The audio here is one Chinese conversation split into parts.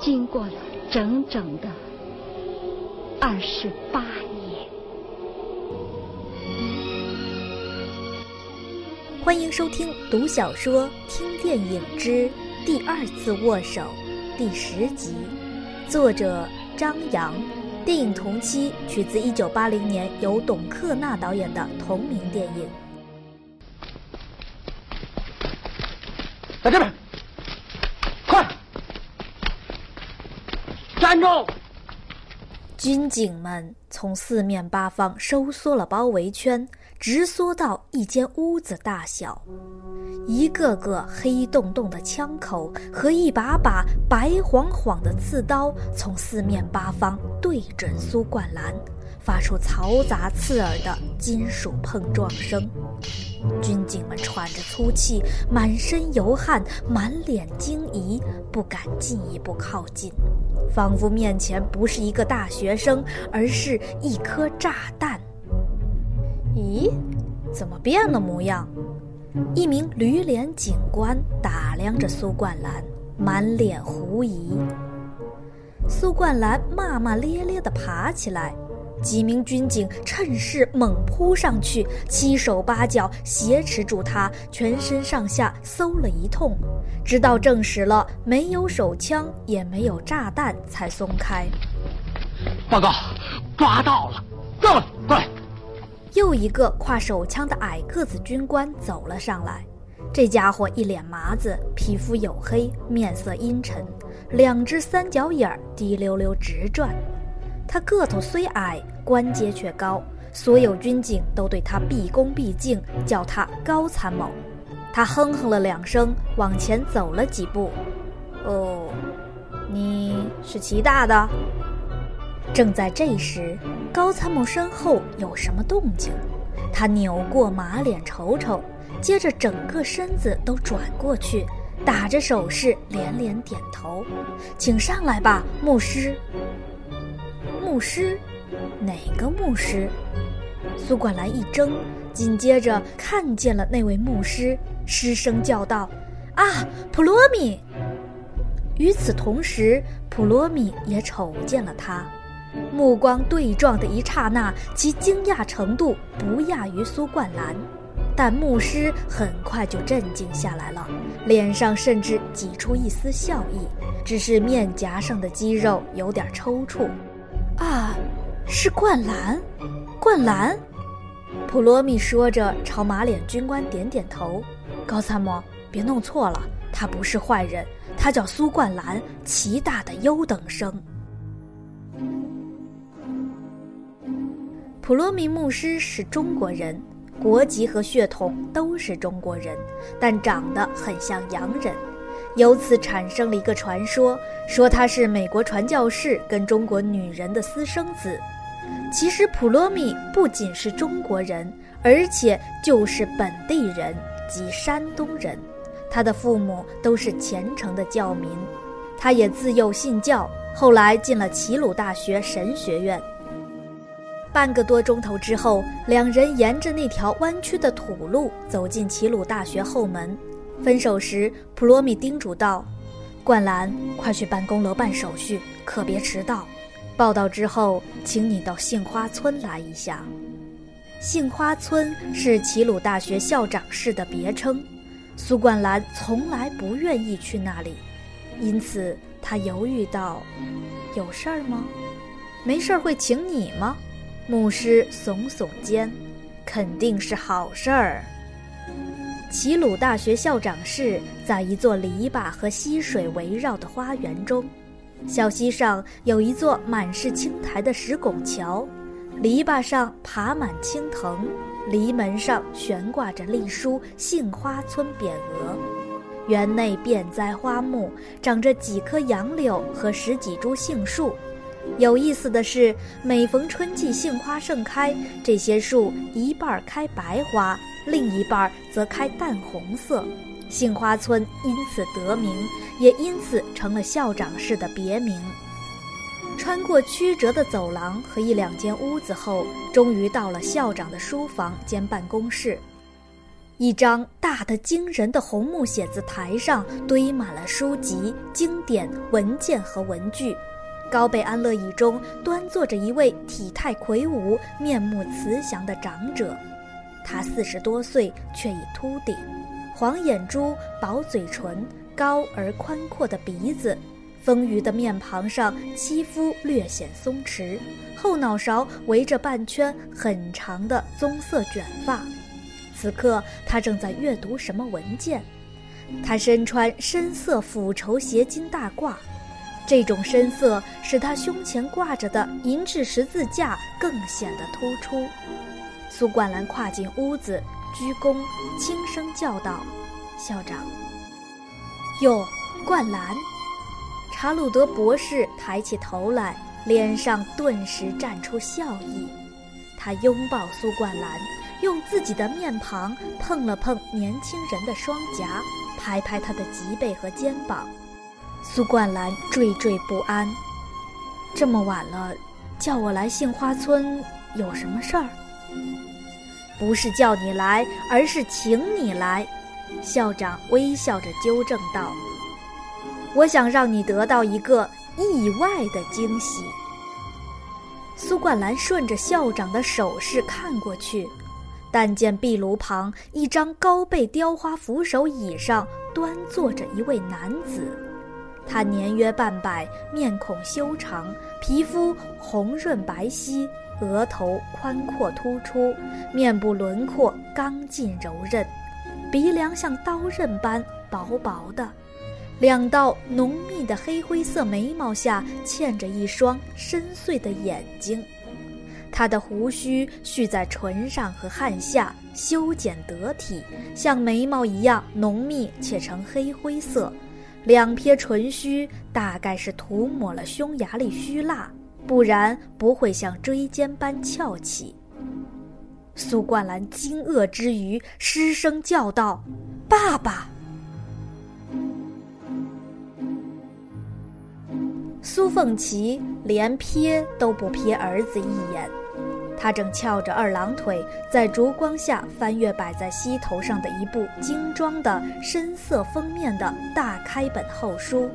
经过了整整的二十八年？欢迎收听《读小说听电影之第二次握手》第十集，作者张扬，电影同期取自一九八零年由董克纳导演的同名电影。在这边，快站住！军警们从四面八方收缩了包围圈，直缩到一间屋子大小。一个个黑洞洞的枪口和一把把白晃晃的刺刀，从四面八方对准苏冠兰。发出嘈杂刺耳的金属碰撞声，军警们喘着粗气，满身油汗，满脸惊疑，不敢进一步靠近，仿佛面前不是一个大学生，而是一颗炸弹。咦，怎么变了模样？一名驴脸警官打量着苏冠兰，满脸狐疑。苏冠兰骂骂咧咧地爬起来。几名军警趁势猛扑上去，七手八脚挟持住他，全身上下搜了一通，直到证实了没有手枪也没有炸弹，才松开。报告，抓到了！过来，过来！又一个挎手枪的矮个子军官走了上来，这家伙一脸麻子，皮肤黝黑，面色阴沉，两只三角眼滴溜溜直转。他个头虽矮，关节却高，所有军警都对他毕恭毕敬，叫他高参谋。他哼哼了两声，往前走了几步。哦，你是齐大的。正在这时，高参谋身后有什么动静？他扭过马脸瞅瞅，接着整个身子都转过去，打着手势连连点头：“请上来吧，牧师。”牧师，哪个牧师？苏冠兰一怔，紧接着看见了那位牧师，失声叫道：“啊，普罗米！”与此同时，普罗米也瞅见了他，目光对撞的一刹那，其惊讶程度不亚于苏冠兰，但牧师很快就镇静下来了，脸上甚至挤出一丝笑意，只是面颊上的肌肉有点抽搐。啊，是灌篮，灌篮。普罗米说着，朝马脸军官点点头。高参谋，别弄错了，他不是坏人，他叫苏冠兰，齐大的优等生。普罗米牧师是中国人，国籍和血统都是中国人，但长得很像洋人。由此产生了一个传说，说他是美国传教士跟中国女人的私生子。其实普罗米不仅是中国人，而且就是本地人，即山东人。他的父母都是虔诚的教民，他也自幼信教，后来进了齐鲁大学神学院。半个多钟头之后，两人沿着那条弯曲的土路走进齐鲁大学后门。分手时，普罗米叮嘱道：“冠兰，快去办公楼办手续，可别迟到。报道之后，请你到杏花村来一下。杏花村是齐鲁大学校长室的别称。苏冠兰从来不愿意去那里，因此他犹豫道：‘有事儿吗？没事儿会请你吗？’牧师耸耸肩，肯定是好事儿。”齐鲁大学校长室在一座篱笆和溪水围绕的花园中，小溪上有一座满是青苔的石拱桥，篱笆上爬满青藤，篱门上悬挂着隶书“杏花村”匾额。园内遍栽花木，长着几棵杨柳和十几株杏树。有意思的是，每逢春季杏花盛开，这些树一半开白花，另一半则开淡红色。杏花村因此得名，也因此成了校长室的别名。穿过曲折的走廊和一两间屋子后，终于到了校长的书房兼办公室。一张大得惊人的红木写字台上堆满了书籍、经典文件和文具。高背安乐椅中端坐着一位体态魁梧、面目慈祥的长者，他四十多岁，却已秃顶，黄眼珠、薄嘴唇、高而宽阔的鼻子，丰腴的面庞上肌肤略显松弛，后脑勺围着半圈很长的棕色卷发。此刻他正在阅读什么文件，他身穿深色腐绸斜襟大褂。这种深色使他胸前挂着的银质十字架更显得突出。苏冠兰跨进屋子，鞠躬，轻声叫道：“校长。”哟，冠兰！查鲁德博士抬起头来，脸上顿时绽出笑意。他拥抱苏冠兰，用自己的面庞碰了碰年轻人的双颊，拍拍他的脊背和肩膀。苏冠兰惴惴不安。这么晚了，叫我来杏花村有什么事儿？不是叫你来，而是请你来。校长微笑着纠正道：“我想让你得到一个意外的惊喜。”苏冠兰顺着校长的手势看过去，但见壁炉旁一张高背雕花扶手椅上端坐着一位男子。他年约半百，面孔修长，皮肤红润白皙，额头宽阔突出，面部轮廓刚劲柔韧，鼻梁像刀刃般薄薄的，两道浓密的黑灰色眉毛下嵌着一双深邃的眼睛。他的胡须蓄在唇上和汗下，修剪得体，像眉毛一样浓密且呈黑灰色。两撇唇须大概是涂抹了匈牙利须蜡，不然不会像锥尖般翘起。苏冠兰惊愕之余，失声叫道：“爸爸！”苏凤琪连瞥都不瞥儿子一眼。他正翘着二郎腿，在烛光下翻阅摆在膝头上的一部精装的深色封面的大开本厚书。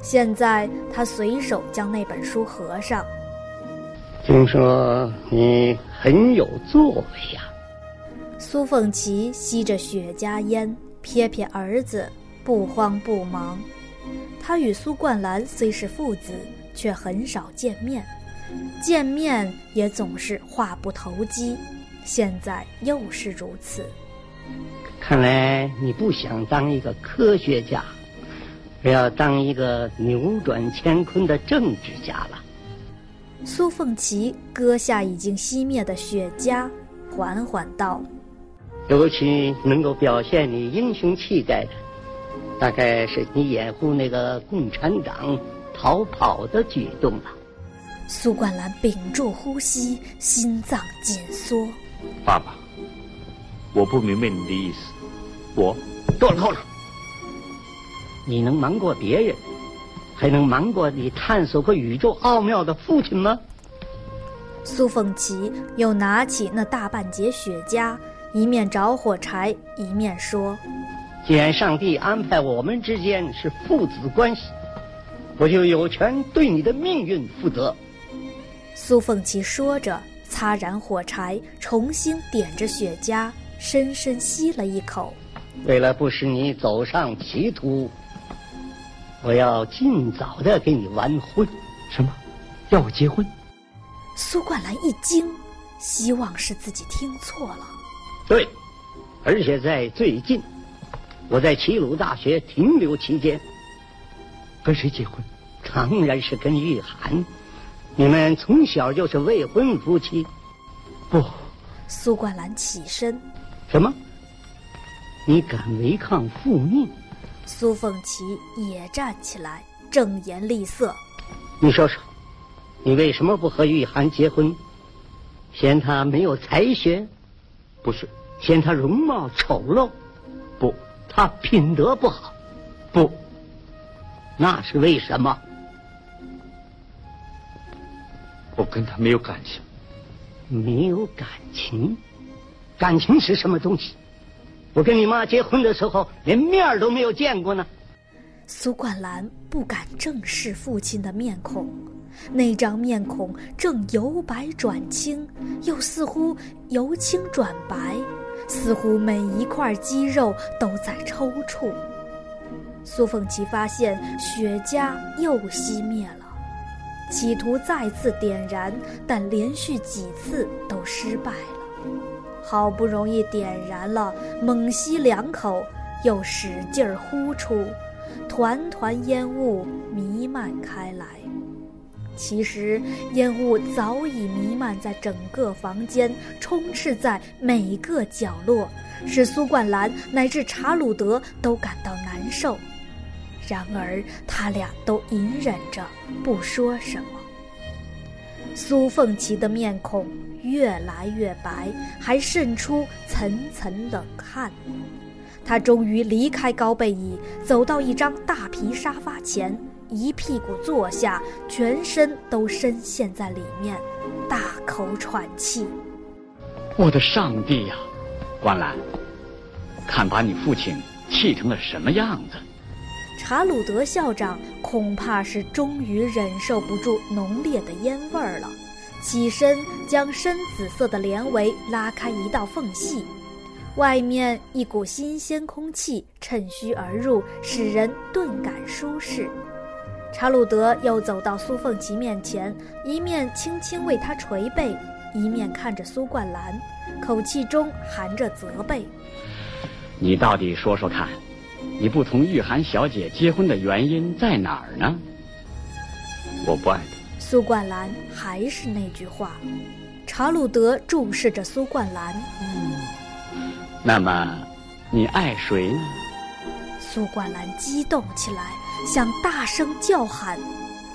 现在他随手将那本书合上。听说你很有作为呀。苏凤琪吸着雪茄烟，瞥瞥儿子，不慌不忙。他与苏冠兰虽是父子，却很少见面。见面也总是话不投机，现在又是如此。看来你不想当一个科学家，而要当一个扭转乾坤的政治家了。苏凤琪割下已经熄灭的雪茄，缓缓道：“尤其能够表现你英雄气概的，大概是你掩护那个共产党逃跑的举动了。”苏冠兰屏住呼吸，心脏紧缩。爸爸，我不明白你的意思。我够了，够了！你能瞒过别人，还能瞒过你探索过宇宙奥妙的父亲吗？苏凤琪又拿起那大半截雪茄，一面找火柴，一面说：“既然上帝安排我们之间是父子关系，我就有权对你的命运负责。”苏凤琪说着，擦燃火柴，重新点着雪茄，深深吸了一口。为了不使你走上歧途，我要尽早的给你完婚。什么？要我结婚？苏冠兰一惊，希望是自己听错了。对，而且在最近，我在齐鲁大学停留期间，跟谁结婚？当然是跟玉涵。你们从小就是未婚夫妻，不。苏冠兰起身。什么？你敢违抗父命？苏凤琪也站起来，正颜厉色：“你说说，你为什么不和玉涵结婚？嫌她没有才学？不是，嫌她容貌丑陋？不，她品德不好？不，那是为什么？我跟他没有感情。没有感情？感情是什么东西？我跟你妈结婚的时候，连面都没有见过呢。苏冠兰不敢正视父亲的面孔，那张面孔正由白转青，又似乎由青转白，似乎每一块肌肉都在抽搐。苏凤琪发现雪茄又熄灭了，企图再次点燃，但连续几次都失败了。好不容易点燃了，猛吸两口，又使劲儿呼出，团团烟雾弥漫开来。其实烟雾早已弥漫在整个房间，充斥在每个角落，使苏冠兰乃至查鲁德都感到难受。然而他俩都隐忍着不说什么。苏凤琪的面孔。越来越白，还渗出层层冷汗。他终于离开高背椅，走到一张大皮沙发前，一屁股坐下，全身都深陷在里面，大口喘气。我的上帝呀，关兰，看把你父亲气成了什么样子！查鲁德校长恐怕是终于忍受不住浓烈的烟味儿了。起身，将深紫色的帘帷拉开一道缝隙，外面一股新鲜空气趁虚而入，使人顿感舒适。查鲁德又走到苏凤琪面前，一面轻轻为她捶背，一面看着苏冠兰，口气中含着责备：“你到底说说看，你不同玉涵小姐结婚的原因在哪儿呢？”我不爱她。苏冠兰还是那句话，查鲁德注视着苏冠兰。嗯，那么，你爱谁呢？苏冠兰激动起来，想大声叫喊：“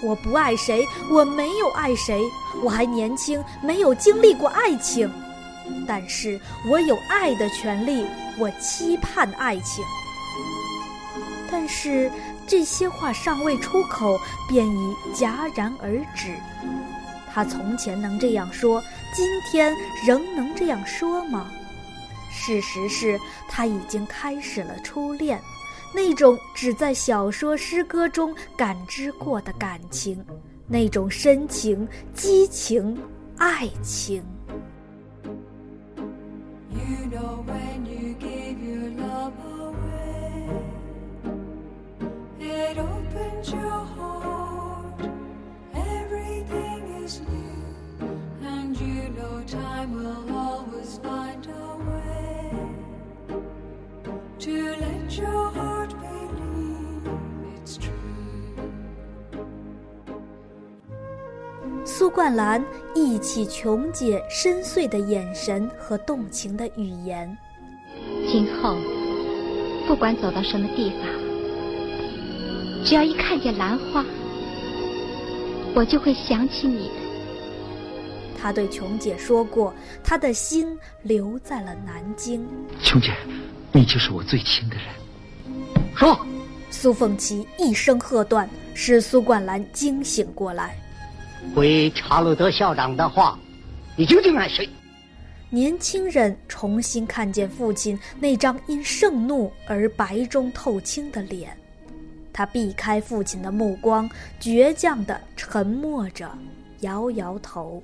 我不爱谁，我没有爱谁，我还年轻，没有经历过爱情，但是我有爱的权利，我期盼爱情。”但是。这些话尚未出口，便已戛然而止。他从前能这样说，今天仍能这样说吗？事实是他已经开始了初恋，那种只在小说、诗歌中感知过的感情，那种深情、激情、爱情。苏冠兰忆起琼姐深邃的眼神和动情的语言，今后不管走到什么地方，只要一看见兰花，我就会想起你。他对琼姐说过，他的心留在了南京。琼姐，你就是我最亲的人。说！苏凤琪一声喝断，使苏冠兰惊醒过来。回查鲁德校长的话，你究竟爱谁？年轻人重新看见父亲那张因盛怒而白中透青的脸，他避开父亲的目光，倔强地沉默着，摇摇头。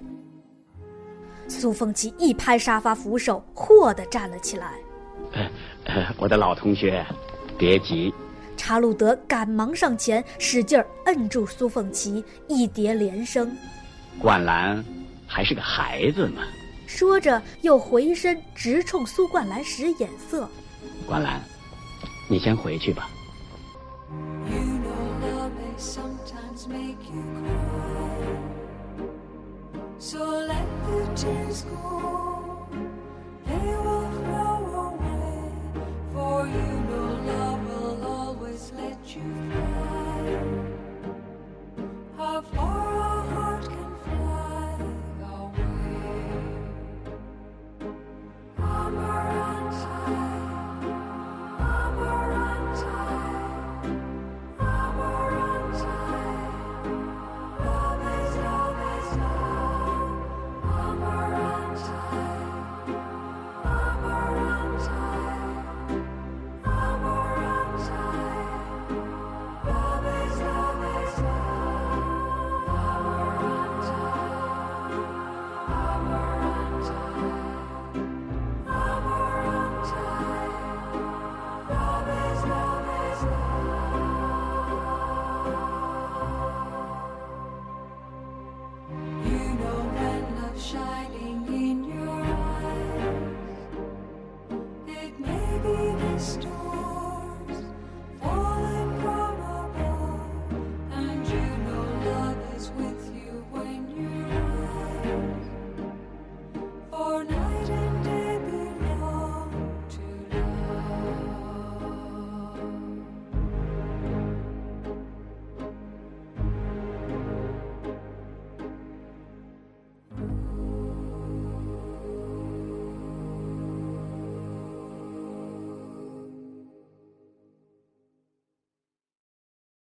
苏凤琪一拍沙发扶手，霍地站了起来。呃，我的老同学，别急。查鲁德赶忙上前，使劲摁住苏凤琪，一叠连声：“冠兰还是个孩子嘛。”说着，又回身直冲苏冠兰使眼色：“冠兰，你先回去吧。” So let the tears go.